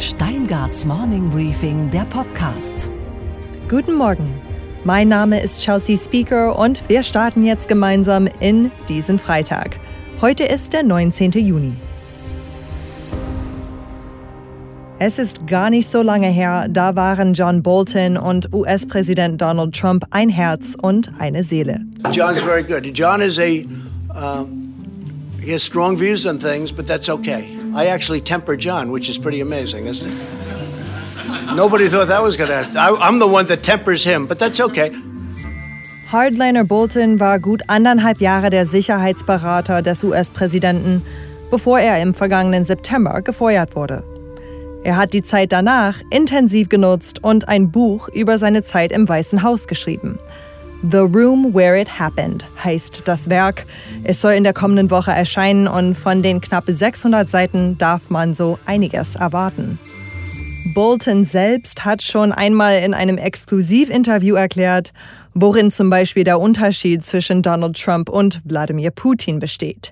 Steingarts Morning Briefing, der Podcast. Guten Morgen. Mein Name ist Chelsea Speaker und wir starten jetzt gemeinsam in diesen Freitag. Heute ist der 19. Juni. Es ist gar nicht so lange her, da waren John Bolton und US-Präsident Donald Trump ein Herz und eine Seele. John's very good. John is a um, he has strong views on things, but that's okay. I actually temper John, which is pretty amazing, isn't it? Nobody thought that was going to happen. I'm the one that tempers him, but that's okay. Hardliner Bolton war gut anderthalb Jahre der Sicherheitsberater des US-Präsidenten, bevor er im vergangenen September gefeuert wurde. Er hat die Zeit danach intensiv genutzt und ein Buch über seine Zeit im Weißen Haus geschrieben. The Room Where It Happened heißt das Werk. Es soll in der kommenden Woche erscheinen und von den knapp 600 Seiten darf man so einiges erwarten. Bolton selbst hat schon einmal in einem Exklusivinterview erklärt, worin zum Beispiel der Unterschied zwischen Donald Trump und Wladimir Putin besteht.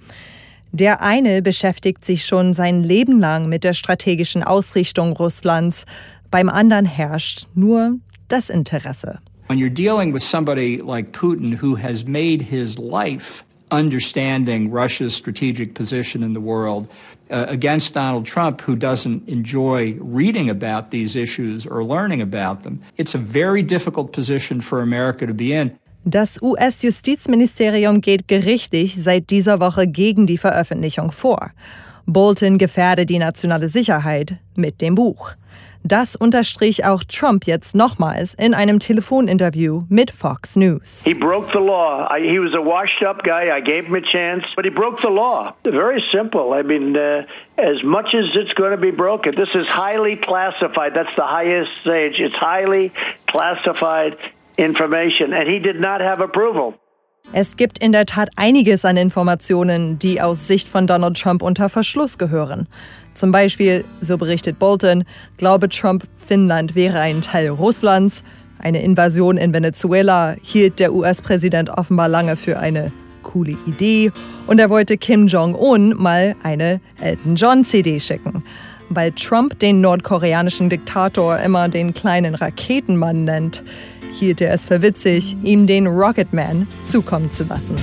Der eine beschäftigt sich schon sein Leben lang mit der strategischen Ausrichtung Russlands, beim anderen herrscht nur das Interesse. When you're dealing with somebody like Putin who has made his life understanding Russia's strategic position in the world uh, against Donald Trump, who doesn't enjoy reading about these issues or learning about them, it's a very difficult position for America to be in. Das US-Justizministerium geht gerichtlich seit dieser Woche gegen die Veröffentlichung vor. Bolton gefährde die nationale Sicherheit mit dem Buch. Das unterstrich auch Trump jetzt nochmals in einem Telefoninterview mit Fox News. He broke the law. I, he was a washed up guy. I gave him a chance, but he broke the law. Very simple. I mean, uh, as much as it's going to be broken, this is highly classified. That's the highest stage. It's highly classified information, and he did not have approval. Es gibt in der Tat einiges an Informationen, die aus Sicht von Donald Trump unter Verschluss gehören. Zum Beispiel, so berichtet Bolton, glaube Trump, Finnland wäre ein Teil Russlands. Eine Invasion in Venezuela hielt der US-Präsident offenbar lange für eine coole Idee und er wollte Kim Jong-un mal eine Elton John-CD schicken. Weil Trump den nordkoreanischen Diktator immer den kleinen Raketenmann nennt, hielt er es für witzig, ihm den Rocketman zukommen zu lassen.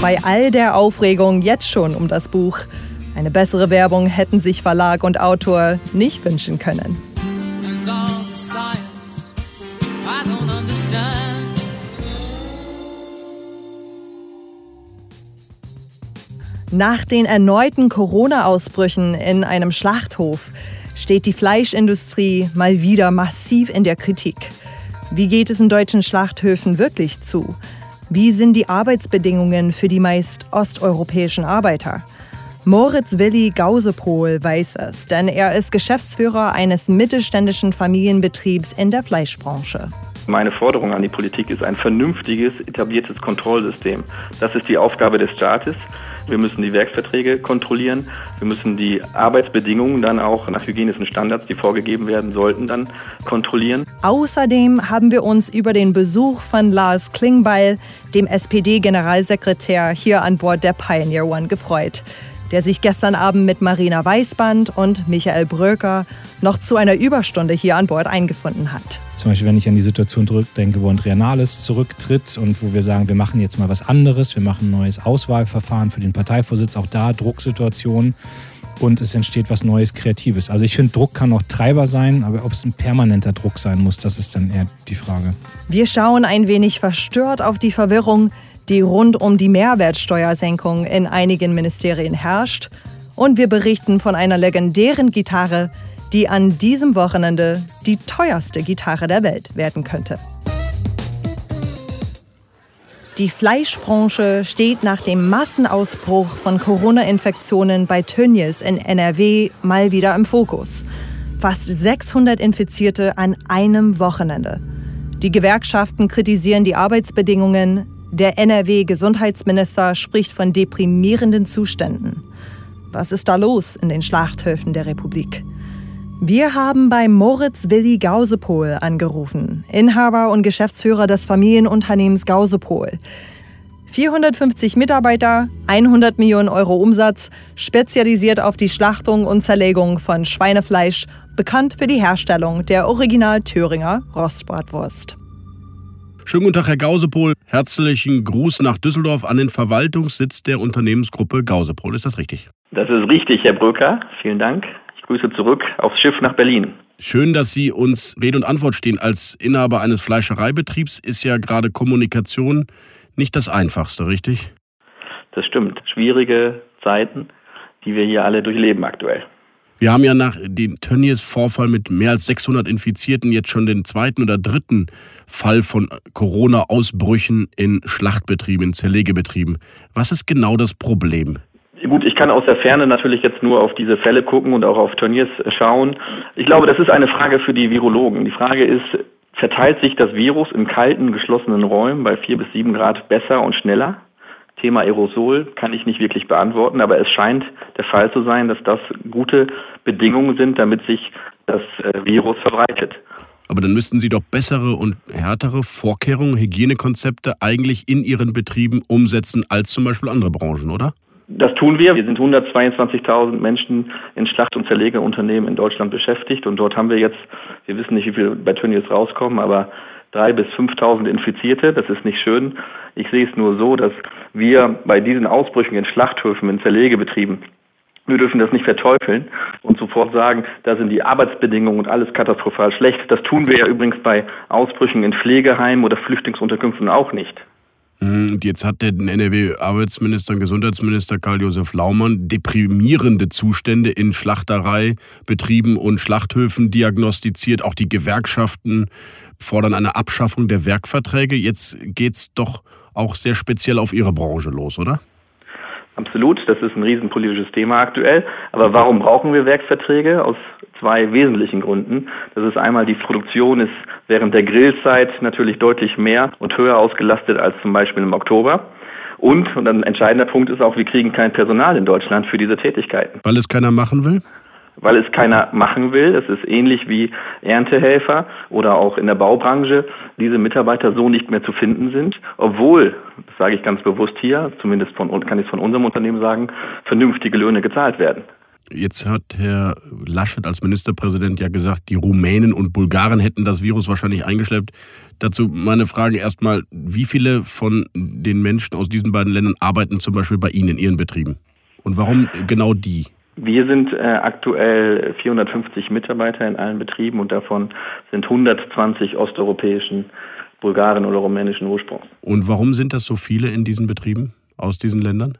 Bei all der Aufregung jetzt schon um das Buch, eine bessere Werbung hätten sich Verlag und Autor nicht wünschen können. Nach den erneuten Corona-Ausbrüchen in einem Schlachthof steht die Fleischindustrie mal wieder massiv in der Kritik. Wie geht es in deutschen Schlachthöfen wirklich zu? Wie sind die Arbeitsbedingungen für die meist osteuropäischen Arbeiter? Moritz Willi Gausepohl weiß es, denn er ist Geschäftsführer eines mittelständischen Familienbetriebs in der Fleischbranche. Meine Forderung an die Politik ist ein vernünftiges, etabliertes Kontrollsystem. Das ist die Aufgabe des Staates. Wir müssen die Werksverträge kontrollieren. Wir müssen die Arbeitsbedingungen dann auch nach hygienischen Standards, die vorgegeben werden sollten, dann kontrollieren. Außerdem haben wir uns über den Besuch von Lars Klingbeil, dem SPD-Generalsekretär, hier an Bord der Pioneer One gefreut der sich gestern Abend mit Marina Weißband und Michael Bröker noch zu einer Überstunde hier an Bord eingefunden hat. Zum Beispiel, wenn ich an die Situation zurückdenke, wo Andrea Nahles zurücktritt und wo wir sagen, wir machen jetzt mal was anderes, wir machen ein neues Auswahlverfahren für den Parteivorsitz, auch da Drucksituationen und es entsteht was Neues, Kreatives. Also ich finde, Druck kann auch Treiber sein, aber ob es ein permanenter Druck sein muss, das ist dann eher die Frage. Wir schauen ein wenig verstört auf die Verwirrung, die rund um die Mehrwertsteuersenkung in einigen Ministerien herrscht. Und wir berichten von einer legendären Gitarre, die an diesem Wochenende die teuerste Gitarre der Welt werden könnte. Die Fleischbranche steht nach dem Massenausbruch von Corona-Infektionen bei Tönnies in NRW mal wieder im Fokus. Fast 600 Infizierte an einem Wochenende. Die Gewerkschaften kritisieren die Arbeitsbedingungen, der NRW-Gesundheitsminister spricht von deprimierenden Zuständen. Was ist da los in den Schlachthöfen der Republik? Wir haben bei Moritz Willi Gausepol angerufen, Inhaber und Geschäftsführer des Familienunternehmens Gausepol. 450 Mitarbeiter, 100 Millionen Euro Umsatz, spezialisiert auf die Schlachtung und Zerlegung von Schweinefleisch, bekannt für die Herstellung der Original Thüringer Rostbratwurst. Schönen guten Tag, Herr Gausepol. Herzlichen Gruß nach Düsseldorf an den Verwaltungssitz der Unternehmensgruppe Gausepol. Ist das richtig? Das ist richtig, Herr Bröker. Vielen Dank. Grüße zurück aufs Schiff nach Berlin. Schön, dass Sie uns Rede und Antwort stehen. Als Inhaber eines Fleischereibetriebs ist ja gerade Kommunikation nicht das Einfachste, richtig? Das stimmt. Schwierige Zeiten, die wir hier alle durchleben aktuell. Wir haben ja nach dem Tönnies-Vorfall mit mehr als 600 Infizierten jetzt schon den zweiten oder dritten Fall von Corona-Ausbrüchen in Schlachtbetrieben, in Zerlegebetrieben. Was ist genau das Problem? Gut, ich kann aus der Ferne natürlich jetzt nur auf diese Fälle gucken und auch auf Turniers schauen. Ich glaube, das ist eine Frage für die Virologen. Die Frage ist, verteilt sich das Virus in kalten, geschlossenen Räumen bei vier bis sieben Grad besser und schneller? Thema Aerosol kann ich nicht wirklich beantworten, aber es scheint der Fall zu sein, dass das gute Bedingungen sind, damit sich das äh, Virus verbreitet. Aber dann müssten Sie doch bessere und härtere Vorkehrungen, Hygienekonzepte eigentlich in Ihren Betrieben umsetzen als zum Beispiel andere Branchen, oder? Das tun wir. Wir sind 122.000 Menschen in Schlacht- und Zerlegeunternehmen in Deutschland beschäftigt und dort haben wir jetzt, wir wissen nicht, wie viel bei Tönnies rauskommen, aber drei bis 5.000 Infizierte. Das ist nicht schön. Ich sehe es nur so, dass wir bei diesen Ausbrüchen in Schlachthöfen, in Zerlegebetrieben, wir dürfen das nicht verteufeln und sofort sagen, da sind die Arbeitsbedingungen und alles katastrophal schlecht. Das tun wir ja übrigens bei Ausbrüchen in Pflegeheimen oder Flüchtlingsunterkünften auch nicht. Hm, und jetzt hat der NRW-Arbeitsminister und Gesundheitsminister Karl-Josef Laumann deprimierende Zustände in Schlachtereibetrieben und Schlachthöfen diagnostiziert. Auch die Gewerkschaften fordern eine Abschaffung der Werkverträge. Jetzt geht es doch auch sehr speziell auf Ihre Branche los, oder? Absolut, das ist ein riesenpolitisches Thema aktuell. Aber warum brauchen wir Werkverträge? Aus zwei wesentlichen Gründen. Das ist einmal, die Produktion ist während der Grillzeit natürlich deutlich mehr und höher ausgelastet als zum Beispiel im Oktober. Und, und ein entscheidender Punkt ist auch, wir kriegen kein Personal in Deutschland für diese Tätigkeiten. Weil es keiner machen will? weil es keiner machen will. Es ist ähnlich wie Erntehelfer oder auch in der Baubranche diese Mitarbeiter so nicht mehr zu finden sind, obwohl, das sage ich ganz bewusst hier, zumindest von, kann ich es von unserem Unternehmen sagen, vernünftige Löhne gezahlt werden. Jetzt hat Herr Laschet als Ministerpräsident ja gesagt, die Rumänen und Bulgaren hätten das Virus wahrscheinlich eingeschleppt. Dazu meine Frage erstmal, wie viele von den Menschen aus diesen beiden Ländern arbeiten zum Beispiel bei Ihnen in Ihren Betrieben? Und warum genau die? Wir sind äh, aktuell 450 Mitarbeiter in allen Betrieben und davon sind 120 osteuropäischen, bulgarischen oder rumänischen Ursprungs. Und warum sind das so viele in diesen Betrieben aus diesen Ländern?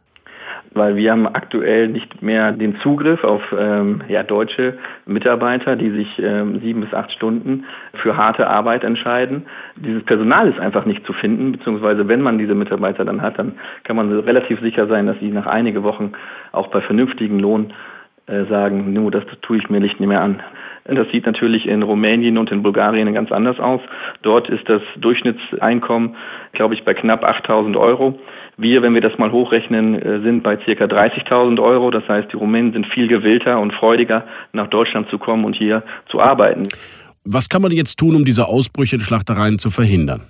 Weil wir haben aktuell nicht mehr den Zugriff auf ähm, ja, deutsche Mitarbeiter, die sich ähm, sieben bis acht Stunden für harte Arbeit entscheiden. Dieses Personal ist einfach nicht zu finden, beziehungsweise wenn man diese Mitarbeiter dann hat, dann kann man relativ sicher sein, dass sie nach einigen Wochen auch bei vernünftigen Lohn äh, sagen, nu, das tue ich mir nicht mehr an. Das sieht natürlich in Rumänien und in Bulgarien ganz anders aus. Dort ist das Durchschnittseinkommen, glaube ich, bei knapp 8000 Euro. Wir, wenn wir das mal hochrechnen, äh, sind bei circa 30.000 Euro. Das heißt, die Rumänen sind viel gewillter und freudiger, nach Deutschland zu kommen und hier zu arbeiten. Was kann man jetzt tun, um diese Ausbrüche in Schlachtereien zu verhindern?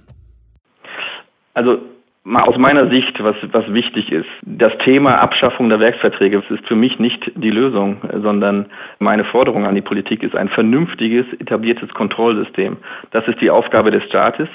Also mal aus meiner Sicht, was, was wichtig ist, das Thema Abschaffung der Werksverträge ist für mich nicht die Lösung, sondern meine Forderung an die Politik ist ein vernünftiges, etabliertes Kontrollsystem. Das ist die Aufgabe des Staates.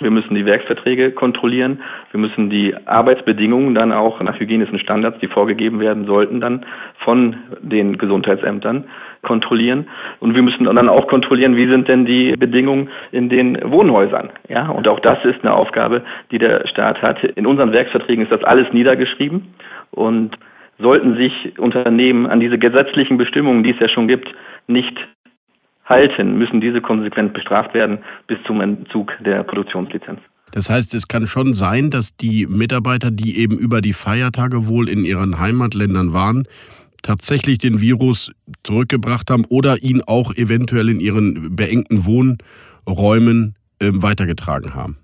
Wir müssen die Werksverträge kontrollieren. Wir müssen die Arbeitsbedingungen dann auch nach hygienischen Standards, die vorgegeben werden sollten, dann von den Gesundheitsämtern kontrollieren. Und wir müssen dann auch kontrollieren, wie sind denn die Bedingungen in den Wohnhäusern. Ja, und auch das ist eine Aufgabe, die der Staat hat. In unseren Werksverträgen ist das alles niedergeschrieben und sollten sich Unternehmen an diese gesetzlichen Bestimmungen, die es ja schon gibt, nicht halten, müssen diese konsequent bestraft werden bis zum Entzug der Produktionslizenz. Das heißt, es kann schon sein, dass die Mitarbeiter, die eben über die Feiertage wohl in ihren Heimatländern waren, tatsächlich den Virus zurückgebracht haben oder ihn auch eventuell in ihren beengten Wohnräumen äh, weitergetragen haben.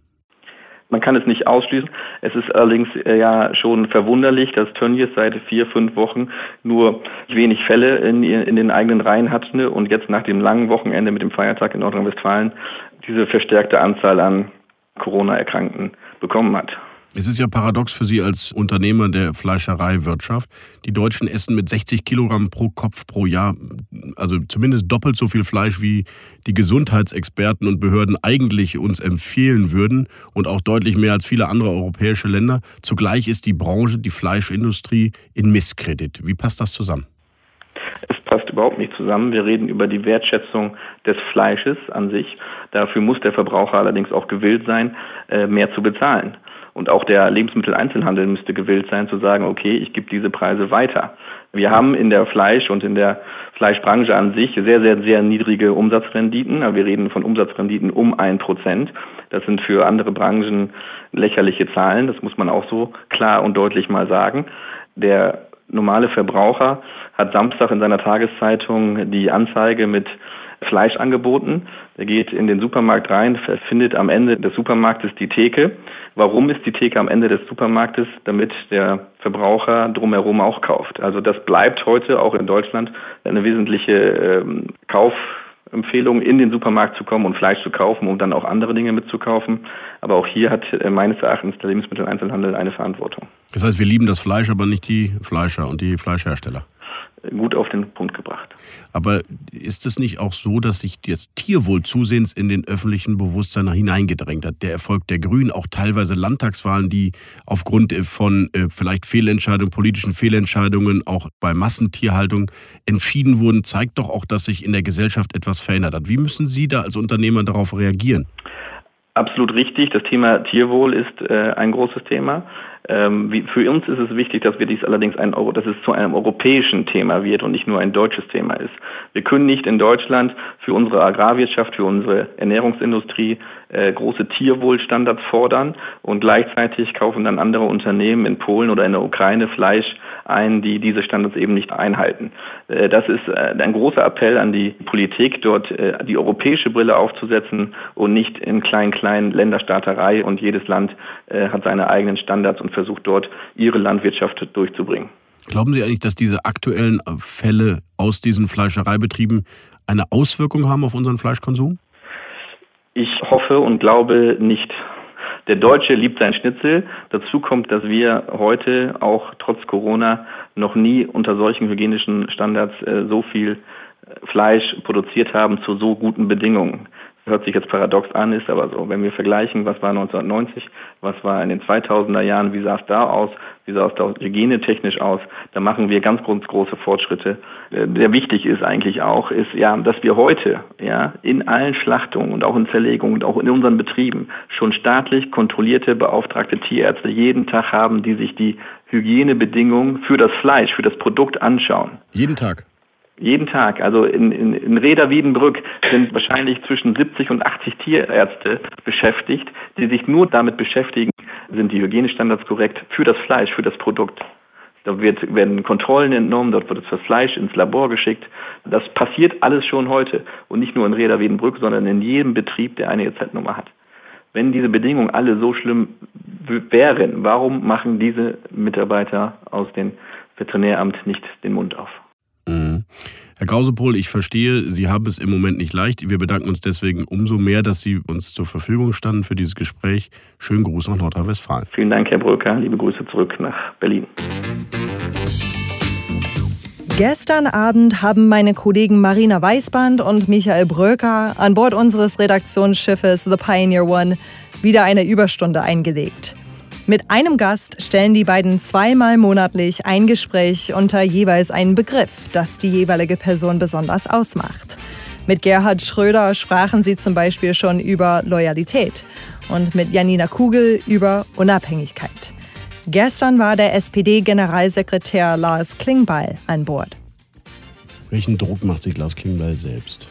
Man kann es nicht ausschließen. Es ist allerdings äh, ja schon verwunderlich, dass Tönnies seit vier, fünf Wochen nur wenig Fälle in, in den eigenen Reihen hatte und jetzt nach dem langen Wochenende mit dem Feiertag in Nordrhein-Westfalen diese verstärkte Anzahl an Corona-Erkrankten bekommen hat. Es ist ja paradox für Sie als Unternehmer der Fleischereiwirtschaft. Die Deutschen essen mit 60 Kilogramm pro Kopf pro Jahr, also zumindest doppelt so viel Fleisch, wie die Gesundheitsexperten und Behörden eigentlich uns empfehlen würden und auch deutlich mehr als viele andere europäische Länder. Zugleich ist die Branche, die Fleischindustrie in Misskredit. Wie passt das zusammen? Es passt überhaupt nicht zusammen. Wir reden über die Wertschätzung des Fleisches an sich. Dafür muss der Verbraucher allerdings auch gewillt sein, äh, mehr zu bezahlen. Und auch der Lebensmitteleinzelhandel müsste gewillt sein zu sagen, okay, ich gebe diese Preise weiter. Wir haben in der Fleisch- und in der Fleischbranche an sich sehr, sehr, sehr niedrige Umsatzrenditen. Wir reden von Umsatzrenditen um ein Prozent. Das sind für andere Branchen lächerliche Zahlen. Das muss man auch so klar und deutlich mal sagen. Der normale Verbraucher hat Samstag in seiner Tageszeitung die Anzeige mit Fleisch angeboten. Er geht in den Supermarkt rein, findet am Ende des Supermarktes die Theke. Warum ist die Theke am Ende des Supermarktes? Damit der Verbraucher drumherum auch kauft. Also das bleibt heute auch in Deutschland eine wesentliche ähm, Kaufempfehlung, in den Supermarkt zu kommen und Fleisch zu kaufen, um dann auch andere Dinge mitzukaufen. Aber auch hier hat äh, meines Erachtens der Lebensmitteleinzelhandel eine Verantwortung. Das heißt, wir lieben das Fleisch, aber nicht die Fleischer und die Fleischhersteller gut auf den Punkt gebracht. Aber ist es nicht auch so, dass sich das Tierwohl zusehends in den öffentlichen Bewusstsein hineingedrängt hat? Der Erfolg der Grünen, auch teilweise Landtagswahlen, die aufgrund von äh, vielleicht Fehlentscheidungen, politischen Fehlentscheidungen, auch bei Massentierhaltung entschieden wurden, zeigt doch auch, dass sich in der Gesellschaft etwas verändert hat. Wie müssen Sie da als Unternehmer darauf reagieren? Absolut richtig. Das Thema Tierwohl ist äh, ein großes Thema. Ähm, wie, für uns ist es wichtig, dass wir dies allerdings ein Euro, dass es zu einem europäischen Thema wird und nicht nur ein deutsches Thema ist. Wir können nicht in Deutschland für unsere Agrarwirtschaft, für unsere Ernährungsindustrie äh, große Tierwohlstandards fordern und gleichzeitig kaufen dann andere Unternehmen in Polen oder in der Ukraine Fleisch ein, die diese Standards eben nicht einhalten. Äh, das ist äh, ein großer Appell an die Politik, dort äh, die europäische Brille aufzusetzen und nicht in klein klein Länderstaaterei und jedes Land äh, hat seine eigenen Standards und versucht dort ihre Landwirtschaft durchzubringen. Glauben Sie eigentlich, dass diese aktuellen Fälle aus diesen Fleischereibetrieben eine Auswirkung haben auf unseren Fleischkonsum? Ich hoffe und glaube nicht. Der Deutsche liebt sein Schnitzel. Dazu kommt, dass wir heute auch trotz Corona noch nie unter solchen hygienischen Standards äh, so viel Fleisch produziert haben zu so guten Bedingungen hört sich jetzt paradox an, ist aber so. Wenn wir vergleichen, was war 1990, was war in den 2000er Jahren, wie sah es da aus, wie sah es da hygienetechnisch aus, da machen wir ganz, große Fortschritte. Äh, sehr wichtig ist eigentlich auch, ist ja, dass wir heute ja in allen Schlachtungen und auch in Zerlegungen und auch in unseren Betrieben schon staatlich kontrollierte beauftragte Tierärzte jeden Tag haben, die sich die Hygienebedingungen für das Fleisch, für das Produkt anschauen. Jeden Tag. Jeden Tag. Also in, in, in Reda Wiedenbrück sind wahrscheinlich zwischen 70 und 80 Tierärzte beschäftigt, die sich nur damit beschäftigen, sind die Hygienestandards korrekt für das Fleisch, für das Produkt. Da wird, werden Kontrollen entnommen, dort wird das Fleisch ins Labor geschickt. Das passiert alles schon heute. Und nicht nur in Reda Wiedenbrück, sondern in jedem Betrieb, der eine EZ-Nummer hat. Wenn diese Bedingungen alle so schlimm wären, warum machen diese Mitarbeiter aus dem Veterinäramt nicht den Mund auf? Herr Grausepohl, ich verstehe, Sie haben es im Moment nicht leicht. Wir bedanken uns deswegen umso mehr, dass Sie uns zur Verfügung standen für dieses Gespräch. Schönen Gruß nach Nordrhein-Westfalen. Vielen Dank, Herr Brücker. Liebe Grüße zurück nach Berlin. Gestern Abend haben meine Kollegen Marina Weißband und Michael Bröker an Bord unseres Redaktionsschiffes The Pioneer One wieder eine Überstunde eingelegt. Mit einem Gast stellen die beiden zweimal monatlich ein Gespräch unter jeweils einen Begriff, das die jeweilige Person besonders ausmacht. Mit Gerhard Schröder sprachen sie zum Beispiel schon über Loyalität und mit Janina Kugel über Unabhängigkeit. Gestern war der SPD-Generalsekretär Lars Klingbeil an Bord. Welchen Druck macht sich Lars Klingbeil selbst?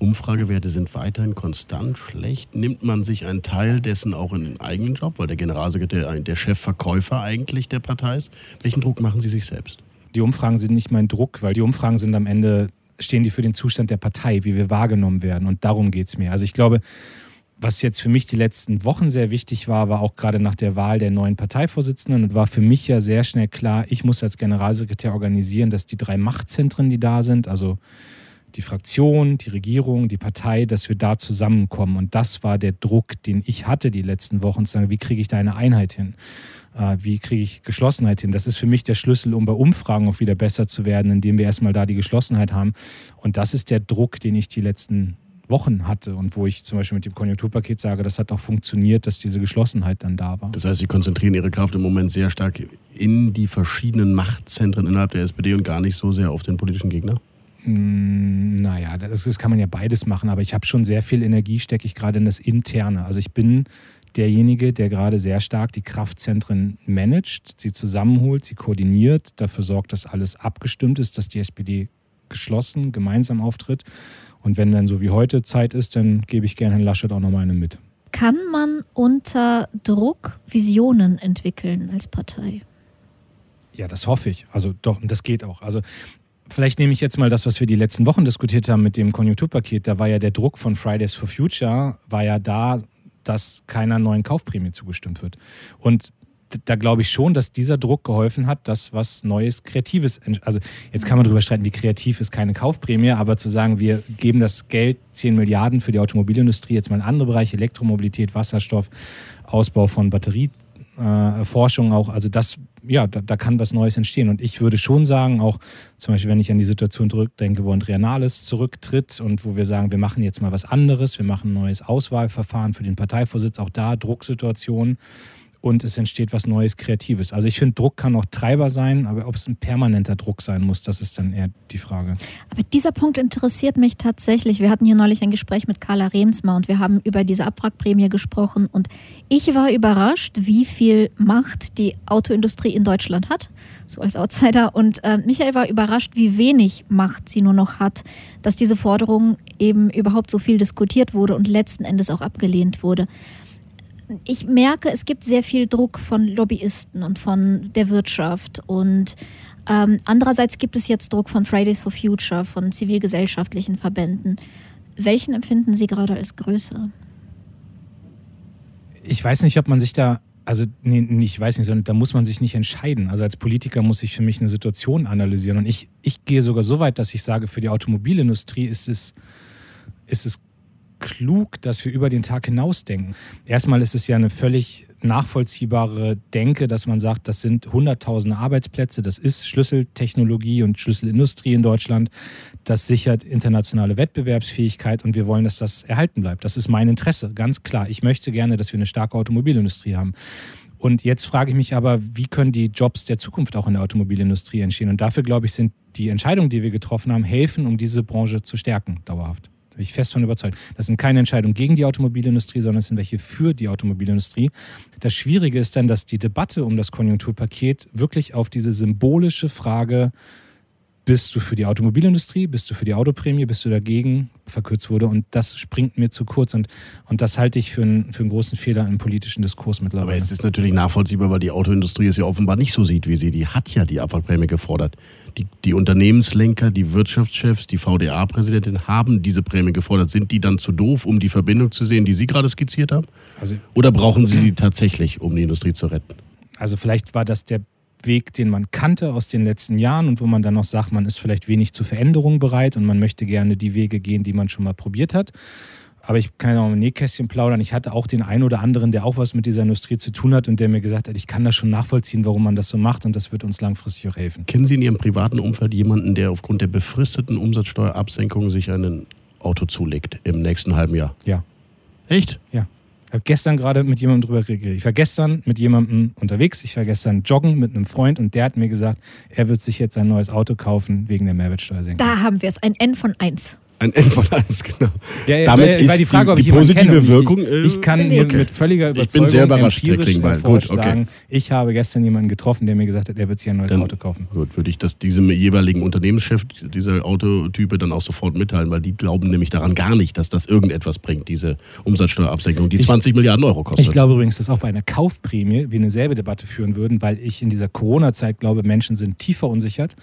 Umfragewerte sind weiterhin konstant schlecht. Nimmt man sich einen Teil dessen auch in den eigenen Job, weil der Generalsekretär der Chefverkäufer eigentlich der Partei ist? Welchen Druck machen Sie sich selbst? Die Umfragen sind nicht mein Druck, weil die Umfragen sind am Ende, stehen die für den Zustand der Partei, wie wir wahrgenommen werden. Und darum geht es mir. Also ich glaube, was jetzt für mich die letzten Wochen sehr wichtig war, war auch gerade nach der Wahl der neuen Parteivorsitzenden und war für mich ja sehr schnell klar, ich muss als Generalsekretär organisieren, dass die drei Machtzentren, die da sind, also die Fraktion, die Regierung, die Partei, dass wir da zusammenkommen. Und das war der Druck, den ich hatte die letzten Wochen, zu sagen, wie kriege ich da eine Einheit hin? Äh, wie kriege ich Geschlossenheit hin? Das ist für mich der Schlüssel, um bei Umfragen auch wieder besser zu werden, indem wir erstmal da die Geschlossenheit haben. Und das ist der Druck, den ich die letzten Wochen hatte und wo ich zum Beispiel mit dem Konjunkturpaket sage, das hat auch funktioniert, dass diese Geschlossenheit dann da war. Das heißt, Sie konzentrieren Ihre Kraft im Moment sehr stark in die verschiedenen Machtzentren innerhalb der SPD und gar nicht so sehr auf den politischen Gegner? Hm, naja, das, das kann man ja beides machen, aber ich habe schon sehr viel Energie, stecke ich gerade in das Interne. Also ich bin derjenige, der gerade sehr stark die Kraftzentren managt, sie zusammenholt, sie koordiniert, dafür sorgt, dass alles abgestimmt ist, dass die SPD geschlossen gemeinsam auftritt. Und wenn dann so wie heute Zeit ist, dann gebe ich gerne Herrn Laschet auch nochmal eine mit. Kann man unter Druck Visionen entwickeln als Partei? Ja, das hoffe ich. Also doch, und das geht auch. Also vielleicht nehme ich jetzt mal das, was wir die letzten Wochen diskutiert haben mit dem Konjunkturpaket. Da war ja der Druck von Fridays for Future, war ja da, dass keiner neuen Kaufprämie zugestimmt wird. Und da glaube ich schon, dass dieser Druck geholfen hat, dass was Neues, Kreatives, also jetzt kann man darüber streiten, wie kreativ ist keine Kaufprämie, aber zu sagen, wir geben das Geld, 10 Milliarden für die Automobilindustrie, jetzt mal in andere Bereiche, Elektromobilität, Wasserstoff, Ausbau von Batterieforschung äh, auch, also das, ja, da, da, kann was Neues entstehen. Und ich würde schon sagen, auch zum Beispiel, wenn ich an die Situation zurückdenke, wo Andrea Nahles zurücktritt und wo wir sagen, wir machen jetzt mal was anderes, wir machen ein neues Auswahlverfahren für den Parteivorsitz, auch da Drucksituationen und es entsteht was Neues, Kreatives. Also ich finde, Druck kann auch Treiber sein, aber ob es ein permanenter Druck sein muss, das ist dann eher die Frage. Aber dieser Punkt interessiert mich tatsächlich. Wir hatten hier neulich ein Gespräch mit Carla Remsmar und wir haben über diese Abwrackprämie gesprochen und ich war überrascht, wie viel Macht die Autoindustrie in Deutschland hat, so als Outsider. Und äh, Michael war überrascht, wie wenig Macht sie nur noch hat, dass diese Forderung eben überhaupt so viel diskutiert wurde und letzten Endes auch abgelehnt wurde ich merke, es gibt sehr viel Druck von Lobbyisten und von der Wirtschaft und ähm, andererseits gibt es jetzt Druck von Fridays for Future, von zivilgesellschaftlichen Verbänden. Welchen empfinden Sie gerade als größer? Ich weiß nicht, ob man sich da, also nee, ich weiß nicht, sondern da muss man sich nicht entscheiden. Also als Politiker muss ich für mich eine Situation analysieren. Und ich, ich gehe sogar so weit, dass ich sage, für die Automobilindustrie ist es, ist es klug, dass wir über den Tag hinausdenken. Erstmal ist es ja eine völlig nachvollziehbare Denke, dass man sagt, das sind hunderttausende Arbeitsplätze, das ist Schlüsseltechnologie und Schlüsselindustrie in Deutschland, das sichert internationale Wettbewerbsfähigkeit und wir wollen, dass das erhalten bleibt. Das ist mein Interesse, ganz klar. Ich möchte gerne, dass wir eine starke Automobilindustrie haben. Und jetzt frage ich mich aber, wie können die Jobs der Zukunft auch in der Automobilindustrie entstehen? Und dafür, glaube ich, sind die Entscheidungen, die wir getroffen haben, helfen, um diese Branche zu stärken, dauerhaft bin ich fest von überzeugt. Das sind keine Entscheidungen gegen die Automobilindustrie, sondern es sind welche für die Automobilindustrie. Das Schwierige ist dann, dass die Debatte um das Konjunkturpaket wirklich auf diese symbolische Frage bist du für die Automobilindustrie, bist du für die Autoprämie, bist du dagegen, verkürzt wurde. Und das springt mir zu kurz. Und, und das halte ich für einen, für einen großen Fehler im politischen Diskurs mittlerweile. Aber es ist natürlich nachvollziehbar, weil die Autoindustrie es ja offenbar nicht so sieht wie sie. Die hat ja die Abwrackprämie gefordert. Die, die Unternehmenslenker, die Wirtschaftschefs, die VDA-Präsidentin haben diese Prämie gefordert. Sind die dann zu doof, um die Verbindung zu sehen, die Sie gerade skizziert haben? Also, Oder brauchen Sie sie tatsächlich, um die Industrie zu retten? Also vielleicht war das der Weg, den man kannte aus den letzten Jahren und wo man dann noch sagt, man ist vielleicht wenig zu Veränderungen bereit und man möchte gerne die Wege gehen, die man schon mal probiert hat. Aber ich kann ja auch im Nähkästchen plaudern. Ich hatte auch den einen oder anderen, der auch was mit dieser Industrie zu tun hat und der mir gesagt hat, ich kann das schon nachvollziehen, warum man das so macht und das wird uns langfristig auch helfen. Kennen Sie in Ihrem privaten Umfeld jemanden, der aufgrund der befristeten Umsatzsteuerabsenkung sich ein Auto zulegt im nächsten halben Jahr? Ja. Echt? Ja. Ich habe gestern gerade mit jemandem drüber geredet. Ich war gestern mit jemandem unterwegs. Ich war gestern joggen mit einem Freund und der hat mir gesagt, er wird sich jetzt ein neues Auto kaufen wegen der Mehrwertsteuersenkung. Da haben wir es, ein N von 1. Ein N von 1, genau. Ja, ja, Damit weil, ist die, Frage, die, die positive. Wirkung. Ich, ich äh, kann hier mit völliger Überzeugung ich bin sehr überrascht, empirisch Gut, okay. sagen, ich habe gestern jemanden getroffen, der mir gesagt hat, er wird sich ein neues dann, Auto kaufen. Gut, würde ich das diesem jeweiligen Unternehmenschef dieser Autotype dann auch sofort mitteilen, weil die glauben nämlich daran gar nicht, dass das irgendetwas bringt, diese Umsatzsteuerabsenkung, die 20 Milliarden Euro kostet. Ich glaube übrigens, dass auch bei einer Kaufprämie wir eine selbe Debatte führen würden, weil ich in dieser Corona-Zeit glaube, Menschen sind tief verunsichert,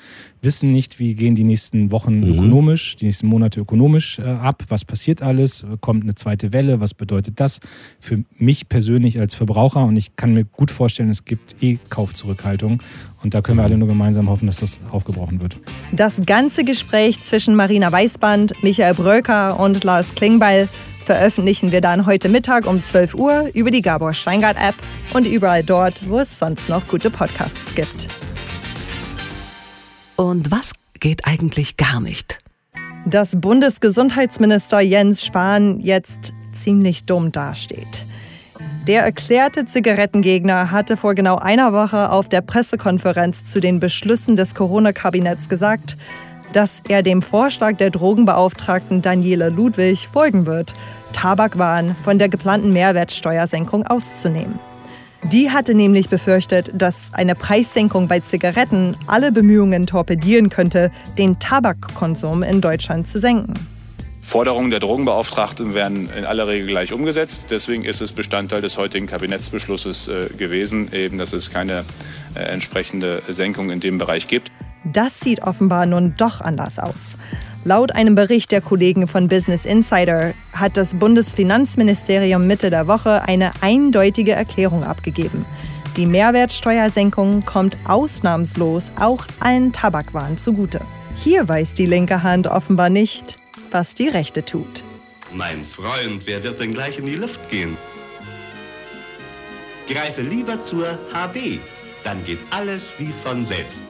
wissen nicht, wie gehen die nächsten Wochen Mhm. ökonomisch, die nächsten Monate ökonomisch äh, ab, was passiert alles, kommt eine zweite Welle, was bedeutet das für mich persönlich als Verbraucher und ich kann mir gut vorstellen, es gibt eh Kaufzurückhaltung und da können wir alle nur gemeinsam hoffen, dass das aufgebrochen wird. Das ganze Gespräch zwischen Marina Weißband, Michael Bröker und Lars Klingbeil veröffentlichen wir dann heute Mittag um 12 Uhr über die Gabor Steingart App und überall dort, wo es sonst noch gute Podcasts gibt. Und was geht eigentlich gar nicht? Dass Bundesgesundheitsminister Jens Spahn jetzt ziemlich dumm dasteht. Der erklärte Zigarettengegner hatte vor genau einer Woche auf der Pressekonferenz zu den Beschlüssen des Corona-Kabinetts gesagt, dass er dem Vorschlag der Drogenbeauftragten Daniela Ludwig folgen wird, Tabakwaren von der geplanten Mehrwertsteuersenkung auszunehmen. Die hatte nämlich befürchtet, dass eine Preissenkung bei Zigaretten alle Bemühungen torpedieren könnte, den Tabakkonsum in Deutschland zu senken. Forderungen der Drogenbeauftragten werden in aller Regel gleich umgesetzt. Deswegen ist es Bestandteil des heutigen Kabinettsbeschlusses äh, gewesen, eben, dass es keine äh, entsprechende Senkung in dem Bereich gibt. Das sieht offenbar nun doch anders aus. Laut einem Bericht der Kollegen von Business Insider hat das Bundesfinanzministerium Mitte der Woche eine eindeutige Erklärung abgegeben. Die Mehrwertsteuersenkung kommt ausnahmslos auch allen Tabakwaren zugute. Hier weiß die linke Hand offenbar nicht, was die rechte tut. Mein Freund, wer wird denn gleich in die Luft gehen? Greife lieber zur HB, dann geht alles wie von selbst.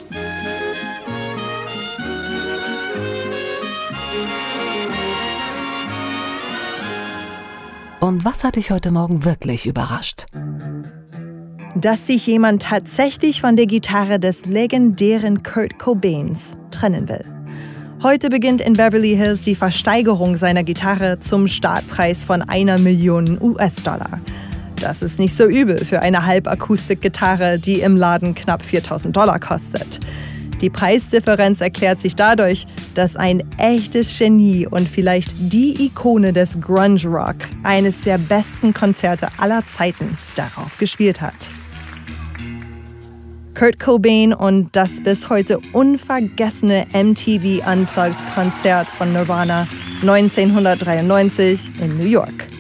Und was hat dich heute Morgen wirklich überrascht? Dass sich jemand tatsächlich von der Gitarre des legendären Kurt Cobains trennen will. Heute beginnt in Beverly Hills die Versteigerung seiner Gitarre zum Startpreis von einer Million US-Dollar. Das ist nicht so übel für eine Halbakustikgitarre, die im Laden knapp 4000 Dollar kostet. Die Preisdifferenz erklärt sich dadurch, dass ein echtes Genie und vielleicht die Ikone des Grunge Rock eines der besten Konzerte aller Zeiten darauf gespielt hat. Kurt Cobain und das bis heute unvergessene MTV Unplugged Konzert von Nirvana 1993 in New York.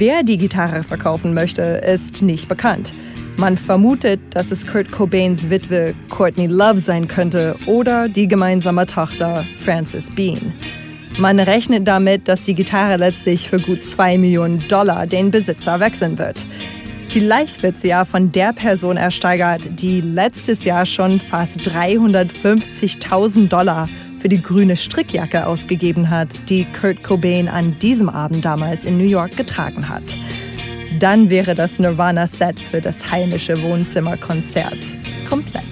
Wer die Gitarre verkaufen möchte, ist nicht bekannt. Man vermutet, dass es Kurt Cobains Witwe Courtney Love sein könnte oder die gemeinsame Tochter Frances Bean. Man rechnet damit, dass die Gitarre letztlich für gut 2 Millionen Dollar den Besitzer wechseln wird. Vielleicht wird sie ja von der Person ersteigert, die letztes Jahr schon fast 350.000 Dollar für die grüne Strickjacke ausgegeben hat, die Kurt Cobain an diesem Abend damals in New York getragen hat. Dann wäre das Nirvana-Set für das heimische Wohnzimmerkonzert komplett.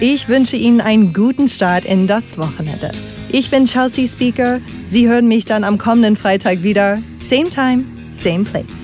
Ich wünsche Ihnen einen guten Start in das Wochenende. Ich bin Chelsea Speaker. Sie hören mich dann am kommenden Freitag wieder. Same time, same place.